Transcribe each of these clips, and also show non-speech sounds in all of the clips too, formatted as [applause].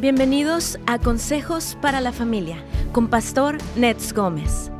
Bienvenidos a Consejos para la Familia con Pastor Nets Gómez.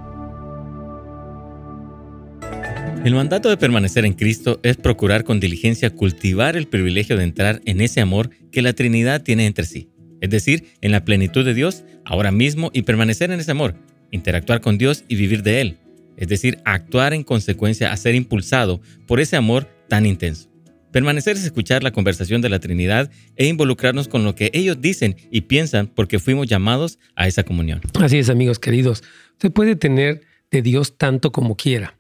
El mandato de permanecer en Cristo es procurar con diligencia cultivar el privilegio de entrar en ese amor que la Trinidad tiene entre sí, es decir, en la plenitud de Dios ahora mismo y permanecer en ese amor, interactuar con Dios y vivir de Él, es decir, actuar en consecuencia a ser impulsado por ese amor tan intenso. Permanecer es escuchar la conversación de la Trinidad e involucrarnos con lo que ellos dicen y piensan porque fuimos llamados a esa comunión. Así es, amigos queridos. Usted puede tener de Dios tanto como quiera.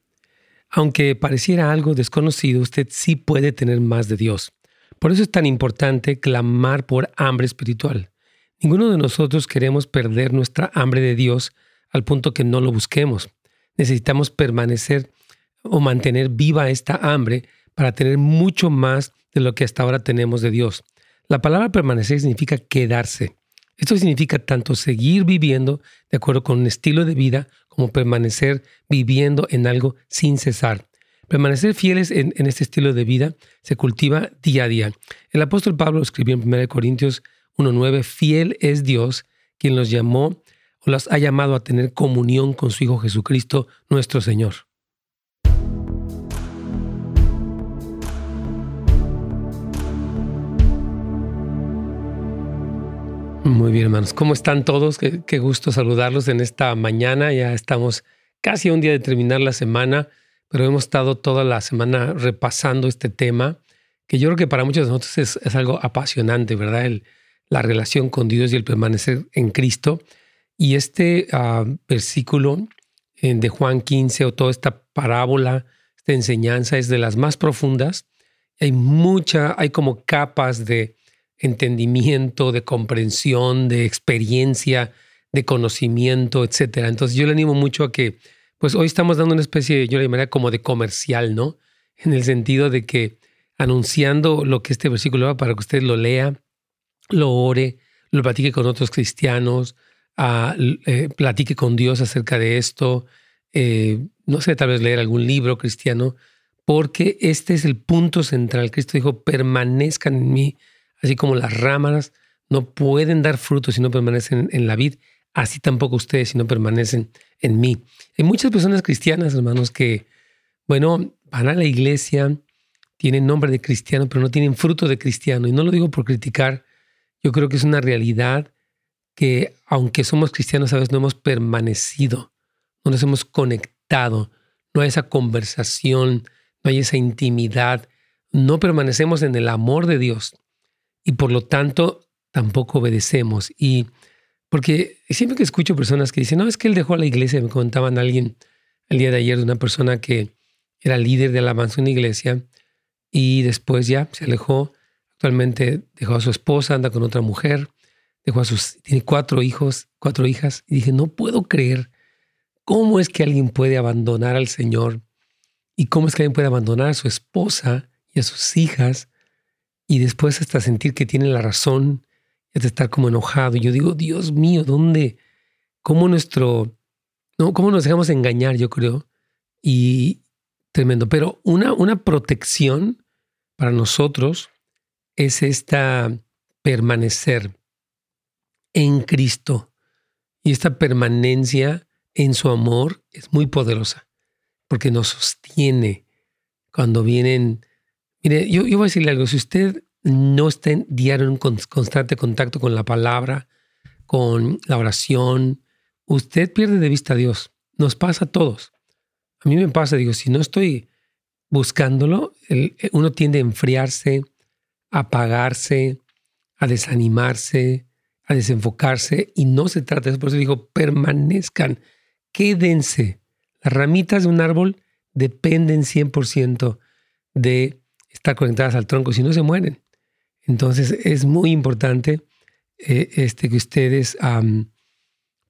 Aunque pareciera algo desconocido, usted sí puede tener más de Dios. Por eso es tan importante clamar por hambre espiritual. Ninguno de nosotros queremos perder nuestra hambre de Dios al punto que no lo busquemos. Necesitamos permanecer o mantener viva esta hambre para tener mucho más de lo que hasta ahora tenemos de Dios. La palabra permanecer significa quedarse. Esto significa tanto seguir viviendo de acuerdo con un estilo de vida como permanecer viviendo en algo sin cesar. Permanecer fieles en, este estilo de vida se cultiva día a día. El apóstol Pablo escribió en 1 Corintios 1.9, fiel es Dios quien los llamó o los ha llamado a tener comunión con su Hijo Jesucristo, nuestro Señor. Muy bien, hermanos. ¿Cómo están todos? Qué, gusto saludarlos en esta mañana. Ya estamos casi un día de terminar la semana, pero hemos estado toda la semana repasando este tema, que yo creo que para muchos de nosotros es, algo apasionante, ¿verdad? La relación con Dios y el permanecer en Cristo. Y este ah, versículo eh, de Juan 15 o toda esta parábola, esta enseñanza es de las más profundas. Hay mucha, hay como capas de entendimiento, de comprensión, de experiencia, de conocimiento, etcétera. Entonces yo le animo mucho a que, pues hoy estamos dando una especie, yo le llamaría como de comercial, ¿no? En el sentido de que anunciando lo que este versículo va para que usted lo lea, lo ore, lo platique con otros cristianos, ah, eh, platique con Dios acerca de esto, eh, no sé, tal vez leer algún libro cristiano, porque este es el punto central. Cristo dijo, permanezcan en mí Así como las ramas no pueden dar frutos si no permanecen en la vid, así tampoco ustedes si no permanecen en mí. Hay muchas personas cristianas, hermanos, que, bueno, van a la iglesia, tienen nombre de cristiano, pero no tienen fruto de cristiano. Y no lo digo por criticar, yo creo que es una realidad que aunque somos cristianos, a veces no hemos permanecido, no nos hemos conectado, no hay esa conversación, no hay esa intimidad, no permanecemos en el amor de Dios y por lo tanto tampoco obedecemos. Y porque siempre que escucho personas que dicen, no, es que él dejó a la iglesia, me contaban alguien el día de ayer de una persona que era líder de alabanza en una iglesia y después ya se alejó. Actualmente dejó a su esposa, anda con otra mujer, dejó a sus, tiene cuatro hijos, cuatro hijas. Y dije, no puedo creer cómo es que alguien puede abandonar al Señor y cómo es que alguien puede abandonar a su esposa y a sus hijas y después hasta sentir que tiene la razón, hasta estar como enojado. Y yo digo, Dios mío, ¿dónde? ¿Cómo nuestro, no, cómo nos dejamos engañar, yo creo? Y tremendo. Pero una, una protección para nosotros es esta permanecer en Cristo. Y esta permanencia en su amor es muy poderosa, porque nos sostiene cuando vienen Mire, yo, voy a decirle algo. Si usted no está en diario en constante contacto con la palabra, con la oración, usted pierde de vista a Dios. Nos pasa a todos. A mí me pasa, digo, si no estoy buscándolo, uno tiende a enfriarse, a apagarse, a desanimarse, a desenfocarse y no se trata de eso. Por eso digo, permanezcan, quédense. Las ramitas de un árbol dependen 100% de estar conectadas al tronco, si no se mueren. Entonces es muy importante eh, este, que ustedes,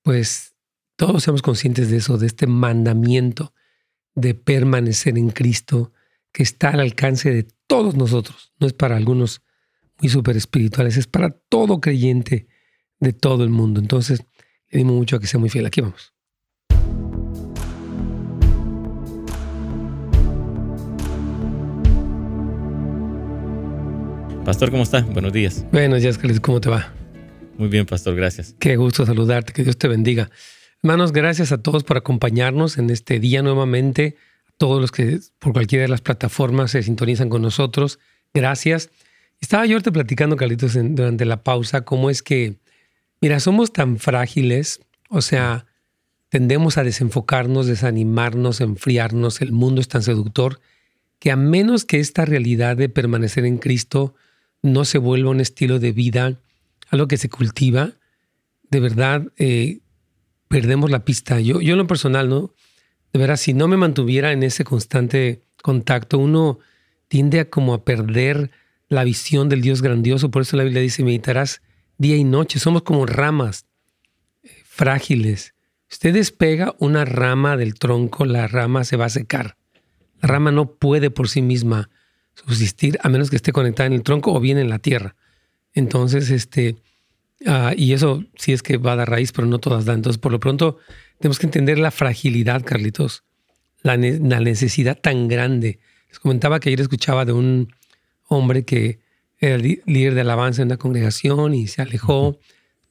pues todos seamos conscientes de eso, de este mandamiento de permanecer en Cristo, que está al alcance de todos nosotros. No es para algunos muy super espirituales, es para todo creyente de todo el mundo. Entonces, le digo mucho a que sea muy fiel. Aquí vamos. Pastor, ¿cómo está? Buenos días. Buenos días, Carlos. ¿Cómo te va? Muy bien, pastor, gracias. Qué gusto saludarte, que Dios te bendiga. Hermanos, gracias a todos por acompañarnos en este día nuevamente, a todos los que por cualquiera de las plataformas se sintonizan con nosotros. Gracias. Estaba yo ahorita platicando, Carlitos, durante la pausa, cómo es que, mira, somos tan frágiles, o sea, tendemos a desenfocarnos, desanimarnos, enfriarnos, el mundo es tan seductor, que a menos que esta realidad de permanecer en Cristo no se vuelva un estilo de vida, algo que se cultiva, de verdad eh, perdemos la pista. Yo, yo en lo personal, ¿no? De verdad, si no me mantuviera en ese constante contacto, uno tiende a como a perder la visión del Dios grandioso. Por eso la Biblia dice, meditarás día y noche. Somos como ramas eh, frágiles. Usted despega una rama del tronco, la rama se va a secar. La rama no puede por sí misma subsistir a menos que esté conectada en el tronco o bien en la tierra. Entonces, este, ah, y eso sí es que va a dar raíz, pero no todas dan. Entonces, por lo pronto, tenemos que entender la fragilidad, Carlitos, la, la necesidad tan grande. Les comentaba que ayer escuchaba de un hombre que era líder de alabanza en una congregación y se alejó,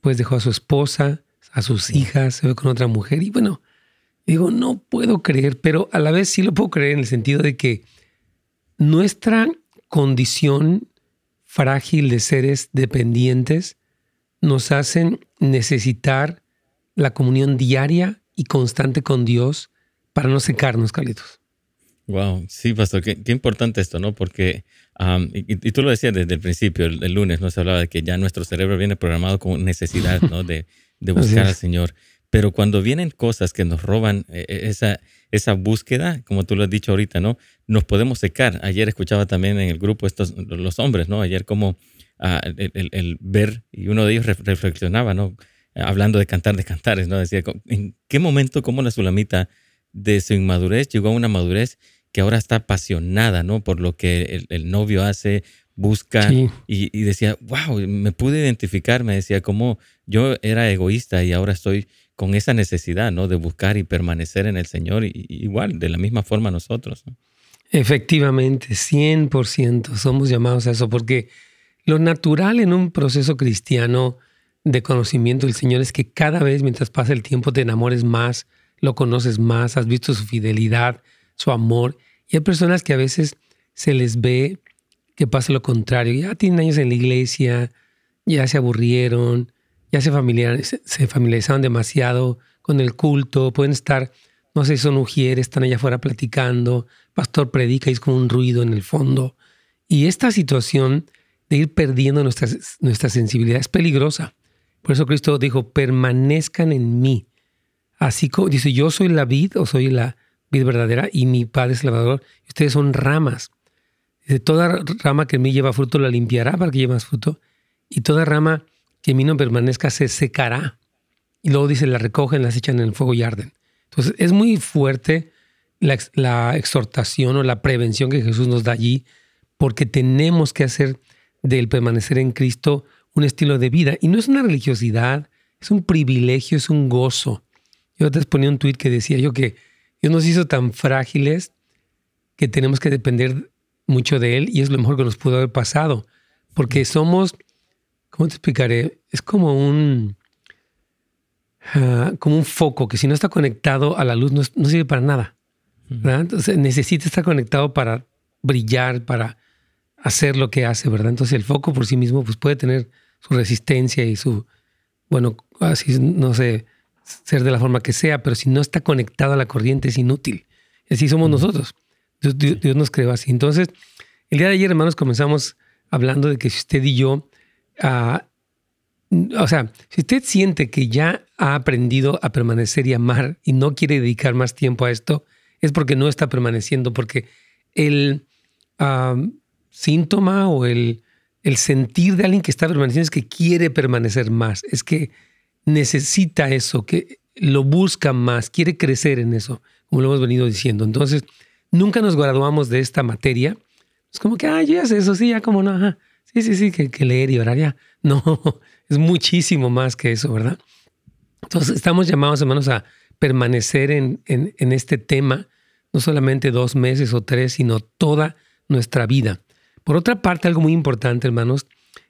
pues dejó a su esposa, a sus hijas, se ve con otra mujer y bueno, digo, no puedo creer, pero a la vez sí lo puedo creer en el sentido de que nuestra condición frágil de seres dependientes nos hacen necesitar la comunión diaria y constante con Dios para no secarnos, Carlitos. Wow, sí, pastor, qué, importante esto, ¿no? Porque, y, tú lo decías desde el principio, el, lunes, ¿no? Se hablaba de que ya nuestro cerebro viene programado con necesidad, ¿no? De, de [laughs] buscar al Señor. Pero cuando vienen cosas que nos roban eh, eh, esa, esa búsqueda, como tú lo has dicho ahorita, ¿no? Nos podemos secar. Ayer escuchaba también en el grupo estos, los hombres, ¿no? Ayer como ah, el, ver, y uno de ellos reflexionaba, ¿no? Hablando de cantar de cantares, ¿no? Decía, ¿en qué momento, cómo la sulamita de su inmadurez llegó a una madurez que ahora está apasionada, ¿no? Por lo que el, novio hace, busca y, y, decía, wow, me pude identificar, me decía, como yo era egoísta y ahora estoy con esa necesidad, ¿no? De buscar y permanecer en el Señor, y, igual, de la misma forma nosotros. Efectivamente, 100% somos llamados a eso, porque lo natural en un proceso cristiano de conocimiento del Señor es que cada vez mientras pasa el tiempo te enamores más, lo conoces más, has visto su fidelidad, su amor. Y hay personas que a veces se les ve que pasa lo contrario. Ya tienen años en la iglesia, ya se aburrieron, ya se, familiarizaron demasiado con el culto, pueden estar, no sé, son mujeres, están allá afuera platicando, pastor predica y es como un ruido en el fondo. Y esta situación de ir perdiendo nuestra, nuestra sensibilidad es peligrosa. Por eso Cristo dijo, permanezcan en mí. Así como dice, yo soy la vid o soy la vid verdadera y mi Padre es lavador, ustedes son ramas. Dice, toda rama que en mí lleva fruto la limpiará para que lleve más fruto, y toda rama que en mí no permanezca se secará. Y luego dice, la recogen, las echan en el fuego y arden. Entonces es muy fuerte la, exhortación o la prevención que Jesús nos da allí, porque tenemos que hacer del permanecer en Cristo un estilo de vida. Y no es una religiosidad, es un privilegio, es un gozo. Yo te ponía un tuit que decía yo que Dios nos hizo tan frágiles que tenemos que depender mucho de Él y es lo mejor que nos pudo haber pasado, porque somos ¿cómo te explicaré? Es como un, ah, como un foco que si no está conectado a la luz no, sirve para nada. Entonces necesita estar conectado para brillar, para hacer lo que hace, ¿verdad? Entonces el foco por sí mismo pues puede tener su resistencia y su, bueno, así no sé, ser de la forma que sea, pero si no está conectado a la corriente es inútil. Así somos nosotros. Dios, nos creó así. Entonces, el día de ayer, hermanos, comenzamos hablando de que si usted y yo o sea, si usted siente que ya ha aprendido a permanecer y amar y no quiere dedicar más tiempo a esto, es porque no está permaneciendo, porque el síntoma o el, el sentir de alguien que está permaneciendo es que quiere permanecer más, es que necesita eso, que lo busca más, quiere crecer en eso, como lo hemos venido diciendo. Entonces, nunca nos graduamos de esta materia. Es como que, ah, yo ya sé eso, sí, ya como no, ajá. Sí, sí, sí, que, leer y orar ya. No, [laughs] es muchísimo más que eso, ¿verdad? Entonces estamos llamados, hermanos, a permanecer en, en, este tema, no solamente dos meses o tres, sino toda nuestra vida. Por otra parte, algo muy importante, hermanos,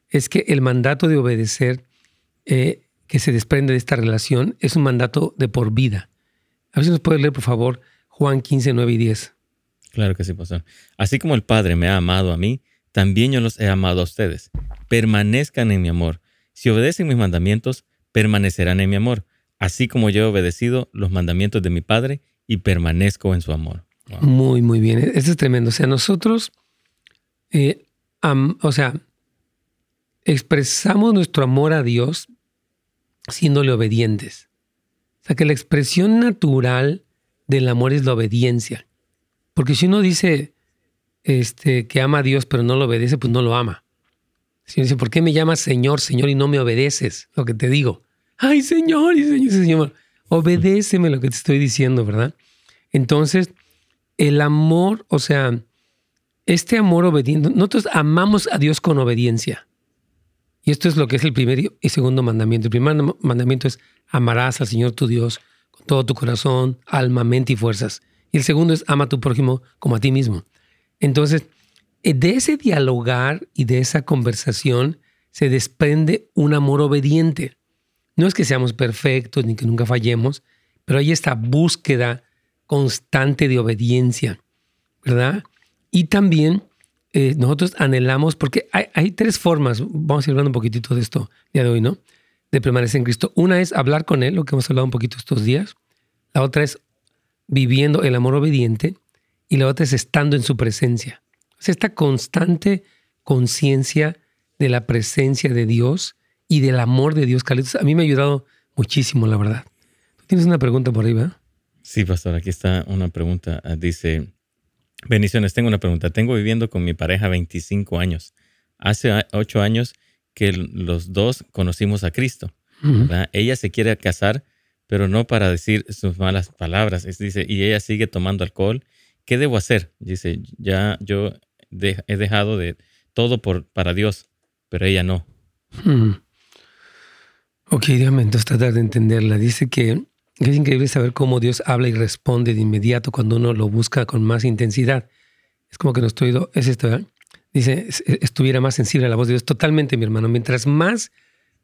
es que el mandato de obedecer eh, que se desprende de esta relación es un mandato de por vida. A ver si nos puede leer, por favor, Juan 15, 9 y 10. Claro que sí, pastor. Así como el Padre me ha amado a mí, también yo los he amado a ustedes. Permanezcan en mi amor. Si obedecen mis mandamientos, permanecerán en mi amor, así como yo he obedecido los mandamientos de mi Padre y permanezco en su amor. Muy, muy bien. Esto es tremendo. O sea, nosotros, eh, o sea, expresamos nuestro amor a Dios siéndole obedientes. O sea, que la expresión natural del amor es la obediencia. Porque si uno dice este, que ama a Dios pero no lo obedece, pues no lo ama. Si dice, ¿por qué me llamas Señor, Señor y no me obedeces? Lo que te digo. Ay, Señor, y Señor, Señor, obedéceme lo que te estoy diciendo, ¿verdad? Entonces, el amor, o sea, este amor obediente, nosotros amamos a Dios con obediencia. Y esto es lo que es el primer y segundo mandamiento. El primer mandamiento es amarás al Señor tu Dios con todo tu corazón, alma, mente y fuerzas. Y el segundo es ama a tu prójimo como a ti mismo. Entonces, eh, de ese dialogar y de esa conversación se desprende un amor obediente. No es que seamos perfectos ni que nunca fallemos, pero hay esta búsqueda constante de obediencia, ¿verdad? Y también eh, nosotros anhelamos, porque hay, tres formas, vamos a ir hablando un poquitito de esto día de hoy, ¿no? De permanecer en Cristo. Una es hablar con Él, lo que hemos hablado un poquito estos días. La otra es viviendo el amor obediente. Y la otra es estando en su presencia. Es esta constante conciencia de la presencia de Dios y del amor de Dios, Carlitos. A mí me ha ayudado muchísimo, la verdad. ¿Tienes una pregunta por ahí, ¿verdad? Sí, pastor, aquí está una pregunta. Ah, dice, bendiciones, tengo una pregunta. Tengo viviendo con mi pareja 25 años. Hace ocho años que los dos conocimos a Cristo. Ella se quiere casar, pero no para decir sus malas palabras. dice, y ella sigue tomando alcohol. ¿Qué debo hacer? Dice, ya yo he dejado de todo por, para Dios, pero ella no. Ok, déjame entonces tratar de entenderla. Dice que es increíble saber cómo Dios habla y responde de inmediato cuando uno lo busca con más intensidad. Es como que nuestro oído es esto, ¿verdad? Dice, estuviera más sensible a la voz de Dios. Totalmente, mi hermano. Mientras más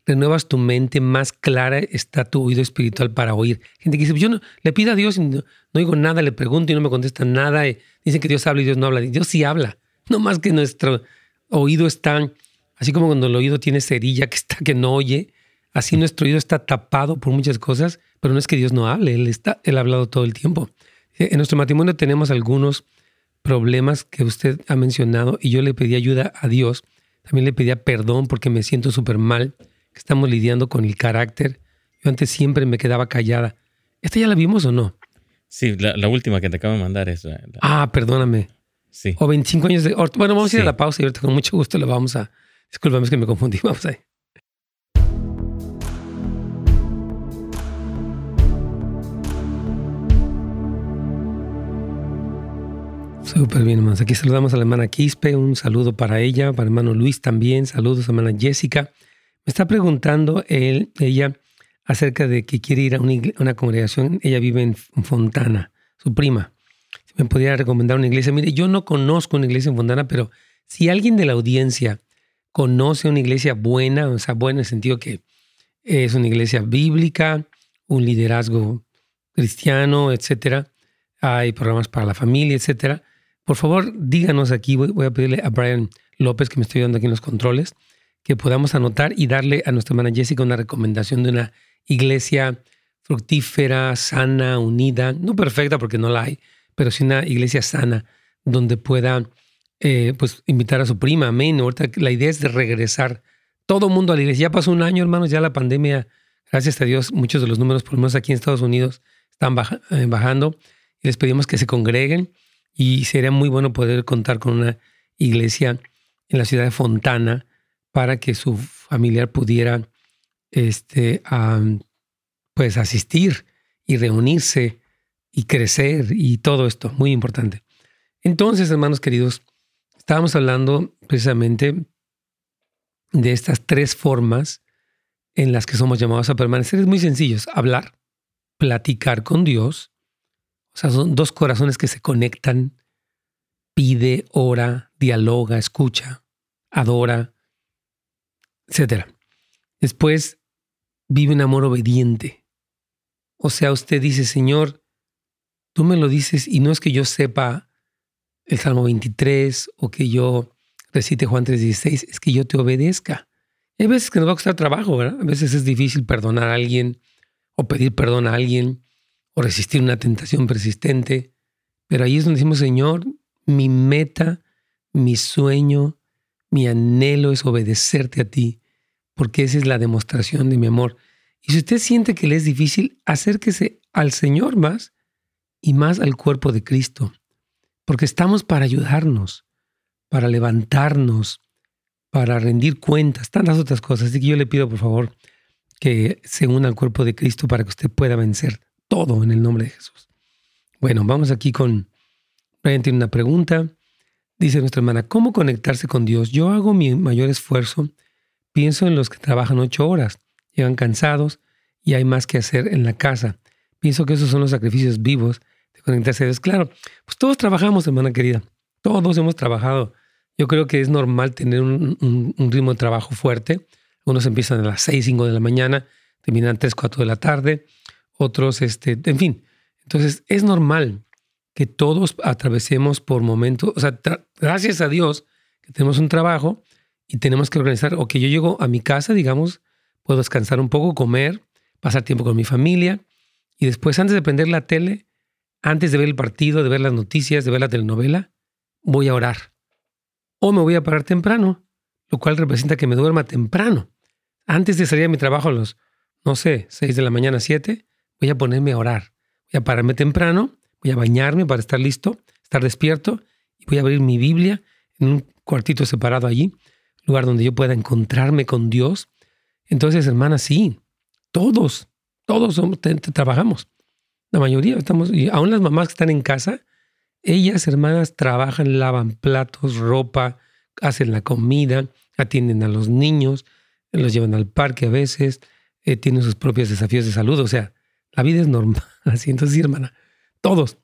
renuevas tu mente, más clara está tu oído espiritual para oír. Gente que dice, yo no, le pido a Dios y no, oigo nada, le pregunto y no me contesta nada. Y dicen que Dios habla y Dios no habla. Dios sí habla. No más que nuestro oído está, así como cuando el oído tiene cerilla que está que no oye, así nuestro oído está tapado por muchas cosas pero no es que Dios no hable, Él, está, él ha hablado todo el tiempo. En nuestro matrimonio tenemos algunos problemas que usted ha mencionado y yo le pedí ayuda a Dios. También le pedía perdón porque me siento súper mal, que estamos lidiando con el carácter. Yo antes siempre me quedaba callada. ¿Esta ya la vimos o no? Sí, la, última que te acabo de mandar es... Ah, perdóname. Sí. O 25 años de... Bueno, vamos a ir a la pausa y ahorita con mucho gusto le vamos a... Disculpame, es que me confundí. [laughs] Vamos ahí. Súper bien, hermanos. Aquí saludamos a la hermana Quispe, un saludo para ella, para el hermano Luis también, saludos a la hermana Jessica. Me está preguntando él, ella acerca de que quiere ir a una, congregación. Ella vive en Fontana, su prima. Si me podría recomendar una iglesia. Mire, yo no conozco una iglesia en Fontana, pero si alguien de la audiencia conoce una iglesia buena, o sea, buena en el sentido que es una iglesia bíblica, un liderazgo cristiano, etcétera, hay programas para la familia, etcétera por favor, díganos aquí, voy, a pedirle a Brian López, que me estoy dando aquí en los controles, que podamos anotar y darle a nuestra hermana Jessica una recomendación de una iglesia fructífera, sana, unida, no perfecta porque no la hay, pero sí una iglesia sana donde pueda eh, pues invitar a su prima, amén. Ahorita la idea es de regresar todo el mundo a la iglesia. Ya pasó un año, hermanos, ya la pandemia, gracias a Dios, muchos de los números, por lo menos aquí en Estados Unidos, están eh, bajando les pedimos que se congreguen y sería muy bueno poder contar con una iglesia en la ciudad de Fontana para que su familiar pudiera este, pues asistir y reunirse y crecer y todo esto, muy importante. Entonces, hermanos queridos, estábamos hablando precisamente de estas tres formas en las que somos llamados a permanecer. Es muy sencillo, hablar, platicar con Dios o sea, son dos corazones que se conectan, pide, ora, dialoga, escucha, adora, etc. Después, vive un amor obediente. O sea, usted dice, Señor, tú me lo dices y no es que yo sepa el Salmo 23 o que yo recite Juan 3:16, es que yo te obedezca. hay veces que nos va a costar trabajo, ¿verdad? A veces es difícil perdonar a alguien o pedir perdón a alguien o resistir una tentación persistente. Pero ahí es donde decimos, Señor, mi meta, mi sueño, mi anhelo es obedecerte a ti, porque esa es la demostración de mi amor. Y si usted siente que le es difícil, acérquese al Señor más y más al cuerpo de Cristo, porque estamos para ayudarnos, para levantarnos, para rendir cuentas, tantas otras cosas. Así que yo le pido, por favor, que se una al cuerpo de Cristo para que usted pueda vencer todo en el nombre de Jesús. Bueno, vamos aquí con, Brian tiene una pregunta. Dice nuestra hermana, ¿cómo conectarse con Dios? Yo hago mi mayor esfuerzo, pienso en los que trabajan ocho horas, llegan cansados y hay más que hacer en la casa. Pienso que esos son los sacrificios vivos de conectarse a Dios. Claro, pues todos trabajamos, hermana querida. Todos hemos trabajado. Yo creo que es normal tener un, ritmo de trabajo fuerte. Unos empiezan a las 6, 5 de la mañana, terminan 3, 4 de la tarde, otros, este, en fin. Entonces, es normal que todos atravesemos por momentos, o sea, gracias a Dios que tenemos un trabajo y tenemos que organizar, o que yo llego a mi casa, digamos, puedo descansar un poco, comer, pasar tiempo con mi familia y después, antes de prender la tele, antes de ver el partido, de ver las noticias, de ver la telenovela, voy a orar o me voy a parar temprano, lo cual representa que me duerma temprano. Antes de salir a mi trabajo a los, no sé, 6 de la mañana, 7, voy a ponerme a orar. Voy a pararme temprano, voy a bañarme para estar listo, estar despierto y voy a abrir mi Biblia en un cuartito separado allí, lugar donde yo pueda encontrarme con Dios. Entonces, hermanas, sí, todos, todos somos, trabajamos. La mayoría estamos, y aún las mamás que están en casa, ellas, hermanas, trabajan, lavan platos, ropa, hacen la comida, atienden a los niños, los llevan al parque a veces, eh, tienen sus propios desafíos de salud. O sea, la vida es normal. [laughs] Así, entonces, hermana, todos,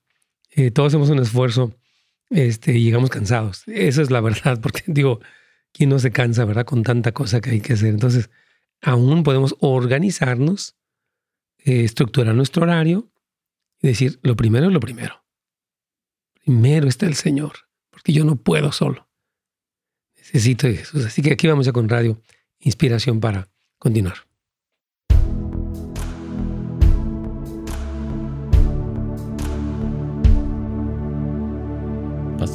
eh, todos hacemos un esfuerzo este, y llegamos cansados. Eso es la verdad, [laughs] porque digo, ¿quién no se cansa, verdad? Con tanta cosa que hay que hacer. Entonces, aún podemos organizarnos, eh, estructurar nuestro horario y decir, lo primero es lo primero. Primero está el Señor, porque yo no puedo solo. Necesito de Jesús. Así que aquí vamos ya con Radio Inspiración para continuar.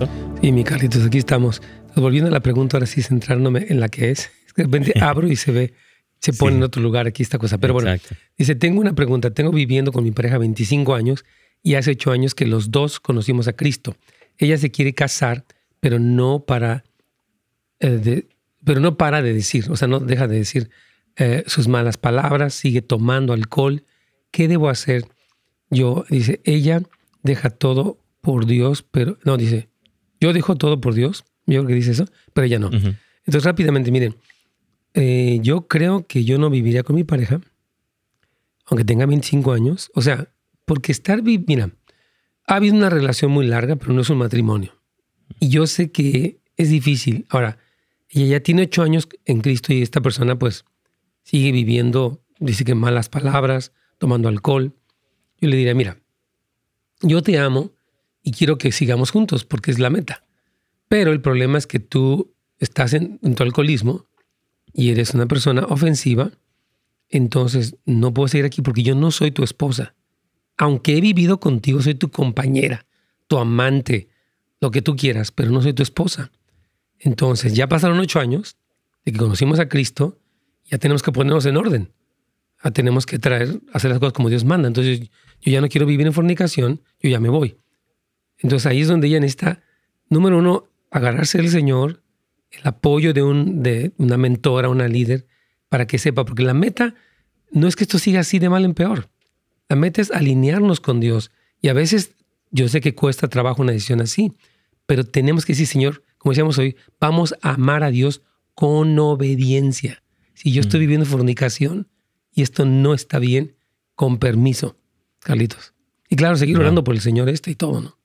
Pastor. Sí, mi Carlitos, aquí estamos. volviendo a la pregunta, ahora sí centrándome en la que es. De repente [laughs] abro y se ve, se pone en otro lugar aquí esta cosa. Pero bueno, dice, tengo una pregunta. Tengo viviendo con mi pareja 25 años y hace ocho años que los dos conocimos a Cristo. Ella se quiere casar, pero no para, eh, pero no para de decir, o sea, no deja de decir eh, sus malas palabras, sigue tomando alcohol. ¿Qué debo hacer? Yo, dice, ella deja todo por Dios, pero no, dice, yo dejo todo por Dios, yo creo que dice eso, pero ella no. Entonces, rápidamente, miren, eh, yo creo que yo no viviría con mi pareja, aunque tenga 25 años, o sea, porque estar, mira, ha habido una relación muy larga, pero no es un matrimonio. Y yo sé que es difícil. Ahora, ella ya tiene ocho años en Cristo y esta persona pues sigue viviendo, dice que malas palabras, tomando alcohol. Yo le diría, mira, yo te amo y quiero que sigamos juntos porque es la meta. Pero el problema es que tú estás en, en tu alcoholismo y eres una persona ofensiva, entonces no puedo seguir aquí porque yo no soy tu esposa aunque he vivido contigo, soy tu compañera, tu amante, lo que tú quieras, pero no soy tu esposa. Entonces, ya pasaron ocho años de que conocimos a Cristo, ya tenemos que ponernos en orden. Ya tenemos que traer, hacer las cosas como Dios manda. Entonces, yo ya no quiero vivir en fornicación, yo ya me voy. Entonces, ahí es donde ella necesita, número uno, agarrarse del Señor, el apoyo de, un, de una mentora, una líder, para que sepa, porque la meta no es que esto siga así de mal en peor. La meta es alinearnos con Dios. Y a veces yo sé que cuesta trabajo una decisión así, pero tenemos que decir, Señor, como decíamos hoy, vamos a amar a Dios con obediencia. Si yo estoy mm. viviendo fornicación y esto no está bien, con permiso, Carlitos. Y claro, seguir orando por el Señor este y todo, ¿no?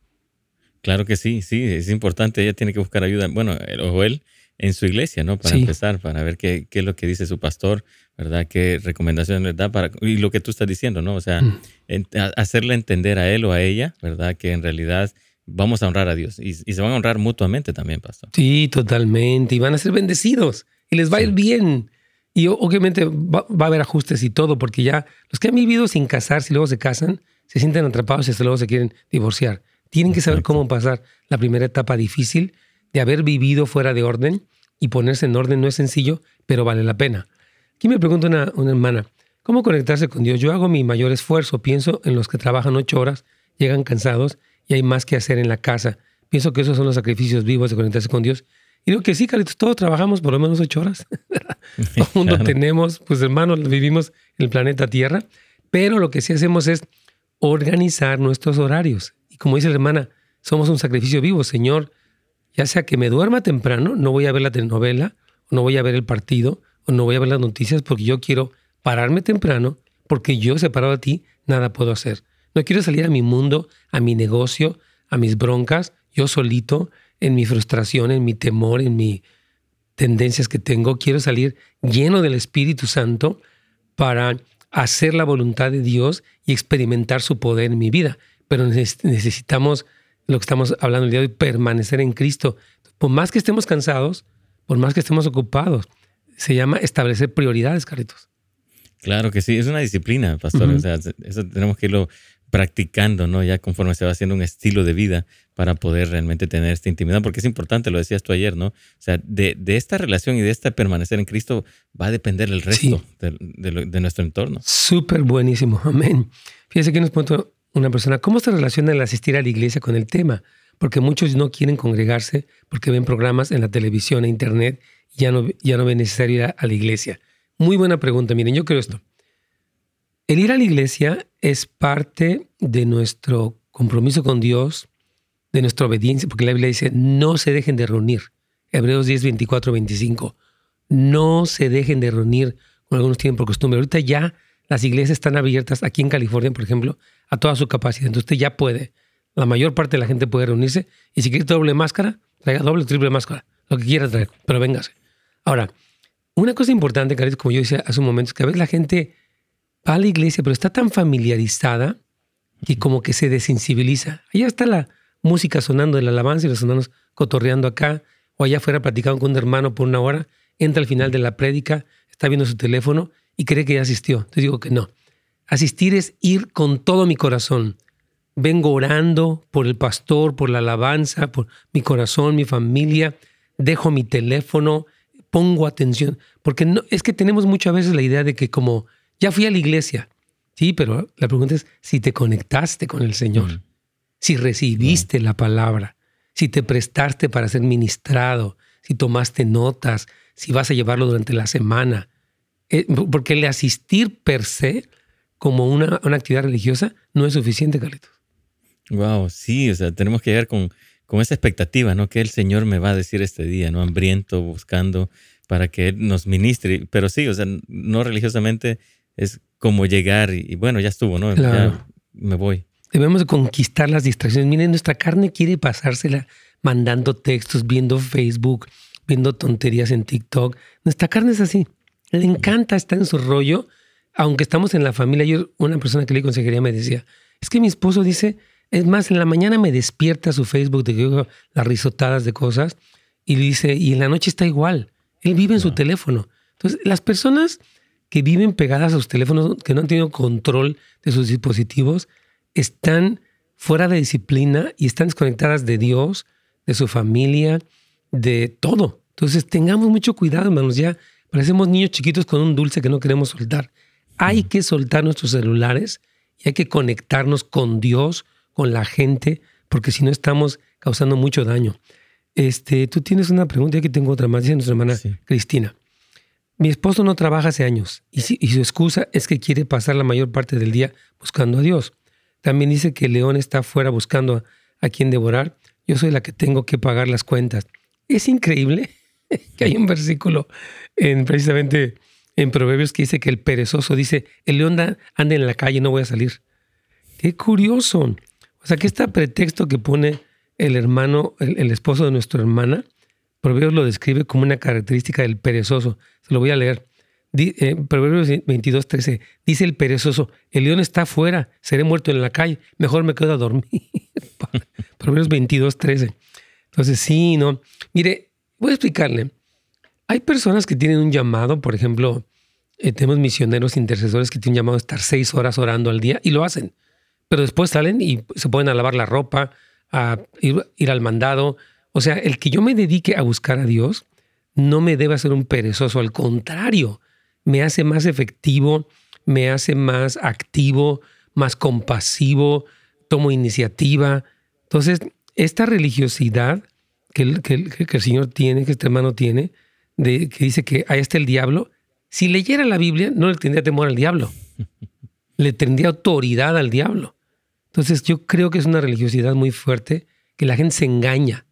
Claro que sí, sí, es importante, ella tiene que buscar ayuda. Bueno, el Joel en su iglesia, ¿no? Para empezar, para ver qué, qué, es lo que dice su pastor, ¿verdad? Qué recomendaciones da para, y lo que tú estás diciendo, ¿no? O sea, mm. hacerle entender a él o a ella, ¿verdad? Que en realidad vamos a honrar a Dios y, se van a honrar mutuamente también, pastor. Sí, totalmente. Y van a ser bendecidos y les va a ir bien. Y obviamente va, a haber ajustes y todo, porque ya los que han vivido sin casarse y luego se casan, se sienten atrapados y hasta luego se quieren divorciar. Tienen que saber cómo pasar la primera etapa difícil de haber vivido fuera de orden y ponerse en orden no es sencillo, pero vale la pena. Aquí me pregunta una, una hermana, ¿cómo conectarse con Dios? Yo hago mi mayor esfuerzo, pienso en los que trabajan ocho horas, llegan cansados y hay más que hacer en la casa. Pienso que esos son los sacrificios vivos de conectarse con Dios. Y digo que sí, Carlitos, todos trabajamos por lo menos ocho horas. [laughs] Todo el mundo tenemos, pues hermanos, vivimos en el planeta Tierra, pero lo que sí hacemos es organizar nuestros horarios. Como dice la hermana, somos un sacrificio vivo, Señor. Ya sea que me duerma temprano, no voy a ver la telenovela, o no voy a ver el partido, o no voy a ver las noticias, porque yo quiero pararme temprano, porque yo separado de ti, nada puedo hacer. No quiero salir a mi mundo, a mi negocio, a mis broncas, yo solito, en mi frustración, en mi temor, en mis tendencias que tengo. Quiero salir lleno del Espíritu Santo para hacer la voluntad de Dios y experimentar su poder en mi vida. Pero necesitamos, lo que estamos hablando el día de hoy, permanecer en Cristo. Por más que estemos cansados, por más que estemos ocupados, se llama establecer prioridades, Carlitos. Claro que sí, es una disciplina, pastor. O sea, eso tenemos que irlo practicando, ¿no? Ya conforme se va haciendo un estilo de vida para poder realmente tener esta intimidad, porque es importante, lo decías tú ayer, ¿no? O sea, de, esta relación y de esta permanecer en Cristo va a depender el resto de, nuestro entorno. Súper buenísimo, amén. Fíjese que nos preguntó una persona, ¿cómo se relaciona el asistir a la iglesia con el tema? Porque muchos no quieren congregarse porque ven programas en la televisión e internet y ya no, ya no ven necesario ir a la iglesia. Muy buena pregunta, miren, yo creo esto. El ir a la iglesia es parte de nuestro compromiso con Dios, de nuestra obediencia, porque la Biblia dice, no se dejen de reunir. Hebreos 10, 24, 25. No se dejen de reunir, como algunos tienen por costumbre. Ahorita ya las iglesias están abiertas, aquí en California, por ejemplo, a toda su capacidad. Entonces usted ya puede, la mayor parte de la gente puede reunirse, y si quiere doble máscara, traiga doble, triple máscara, lo que quiera traer, pero véngase. Ahora, una cosa importante, Carlos, como yo decía hace un momento, es que a veces la gente va a la iglesia, pero está tan familiarizada que como que se desensibiliza. Allá está la música sonando de la alabanza y los hermanos cotorreando acá, o allá afuera platicando con un hermano por una hora, entra al final de la prédica, está viendo su teléfono y cree que ya asistió. Te digo que no. Asistir es ir con todo mi corazón. Vengo orando por el pastor, por la alabanza, por mi corazón, mi familia. Dejo mi teléfono, pongo atención. Porque no, es que tenemos muchas veces la idea de que como ya fui a la iglesia. Sí, pero la pregunta es si te conectaste con el Señor, si recibiste la palabra, si te prestaste para ser ministrado, si tomaste notas, si vas a llevarlo durante la semana. Eh, porque el asistir per se como una, una, actividad religiosa no es suficiente, Carlitos. Wow, sí, o sea, tenemos que llegar con, con esa expectativa, ¿no? Que el Señor me va a decir este día, ¿no? Hambriento, buscando para que Él nos ministre. Pero sí, o sea, no religiosamente, es como llegar y, bueno, ya estuvo, ¿no? Ya me voy. Debemos conquistar las distracciones. Miren, nuestra carne quiere pasársela mandando textos, viendo Facebook, viendo tonterías en TikTok. Nuestra carne es así. Le encanta estar en su rollo, aunque estamos en la familia. Yo, una persona que le consejería me decía, es que mi esposo dice, es más, en la mañana me despierta su Facebook de que las risotadas de cosas y dice, y en la noche está igual. Él vive en su teléfono. Entonces, las personas que viven pegadas a sus teléfonos, que no han tenido control de sus dispositivos, están fuera de disciplina y están desconectadas de Dios, de su familia, de todo. Entonces tengamos mucho cuidado, hermanos. Ya parecemos niños chiquitos con un dulce que no queremos soltar. Hay que soltar nuestros celulares y hay que conectarnos con Dios, con la gente, porque si no estamos causando mucho daño. Este, tú tienes una pregunta, y aquí tengo otra más, dice nuestra hermana Cristina. Mi esposo no trabaja hace años y, su excusa es que quiere pasar la mayor parte del día buscando a Dios. También dice que el león está afuera buscando a, quien devorar. Yo soy la que tengo que pagar las cuentas. Es increíble [laughs] que hay un versículo en, precisamente en Proverbios que dice que el perezoso dice, el león anda en la calle, no voy a salir. Qué curioso. O sea, que este pretexto que pone el hermano, el esposo de nuestra hermana, Proverbios lo describe como una característica del perezoso. Se lo voy a leer. Eh, Proverbios 22, 13. Dice el perezoso, el león está afuera, seré muerto en la calle, mejor me quedo a dormir. [laughs] Proverbios 22, 13. Entonces, sí, no. Mire, voy a explicarle. Hay personas que tienen un llamado, por ejemplo, eh, tenemos misioneros intercesores que tienen llamado a estar seis horas orando al día y lo hacen. Pero después salen y se pueden a lavar la ropa, a ir al mandado, o sea, el que yo me dedique a buscar a Dios no me debe hacer un perezoso, al contrario, me hace más efectivo, me hace más activo, más compasivo, tomo iniciativa. Entonces, esta religiosidad que el, que, el, Señor tiene, que este hermano tiene, de, que dice que ahí está el diablo, si leyera la Biblia no le tendría temor al diablo, [laughs] le tendría autoridad al diablo. Entonces yo creo que es una religiosidad muy fuerte, que la gente se engaña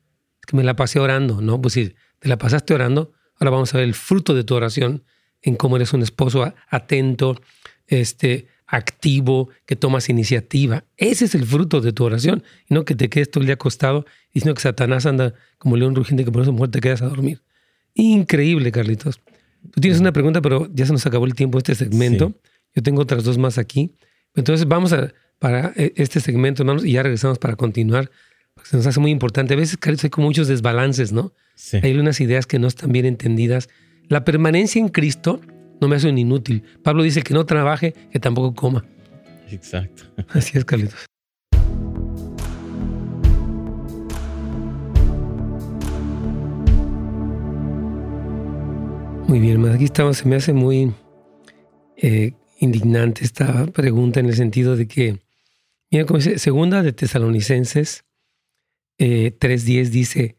que me la pasé orando, ¿no? Pues si te la pasaste orando, ahora vamos a ver el fruto de tu oración en cómo eres un esposo atento, este, activo, que tomas iniciativa. Ese es el fruto de tu oración, y no que te quedes todo el día acostado diciendo que Satanás anda como león rugiente que por eso mejor te quedas a dormir. Increíble, Carlitos. Tú tienes una pregunta, pero ya se nos acabó el tiempo este segmento. Yo tengo otras dos más aquí. Entonces vamos a para eh, este segmento, hermanos, y ya regresamos para continuar se nos hace muy importante. A veces, hay como muchos desbalances, ¿no? Hay unas ideas que no están bien entendidas. La permanencia en Cristo no me hace un inútil. Pablo dice que no trabaje, que tampoco coma. Exacto. Así es, Carlitos. Muy bien. Aquí estamos. Se me hace muy eh, indignante esta pregunta en el sentido de que, mira, como dice, segunda de Tesalonicenses 3.10 eh, dice,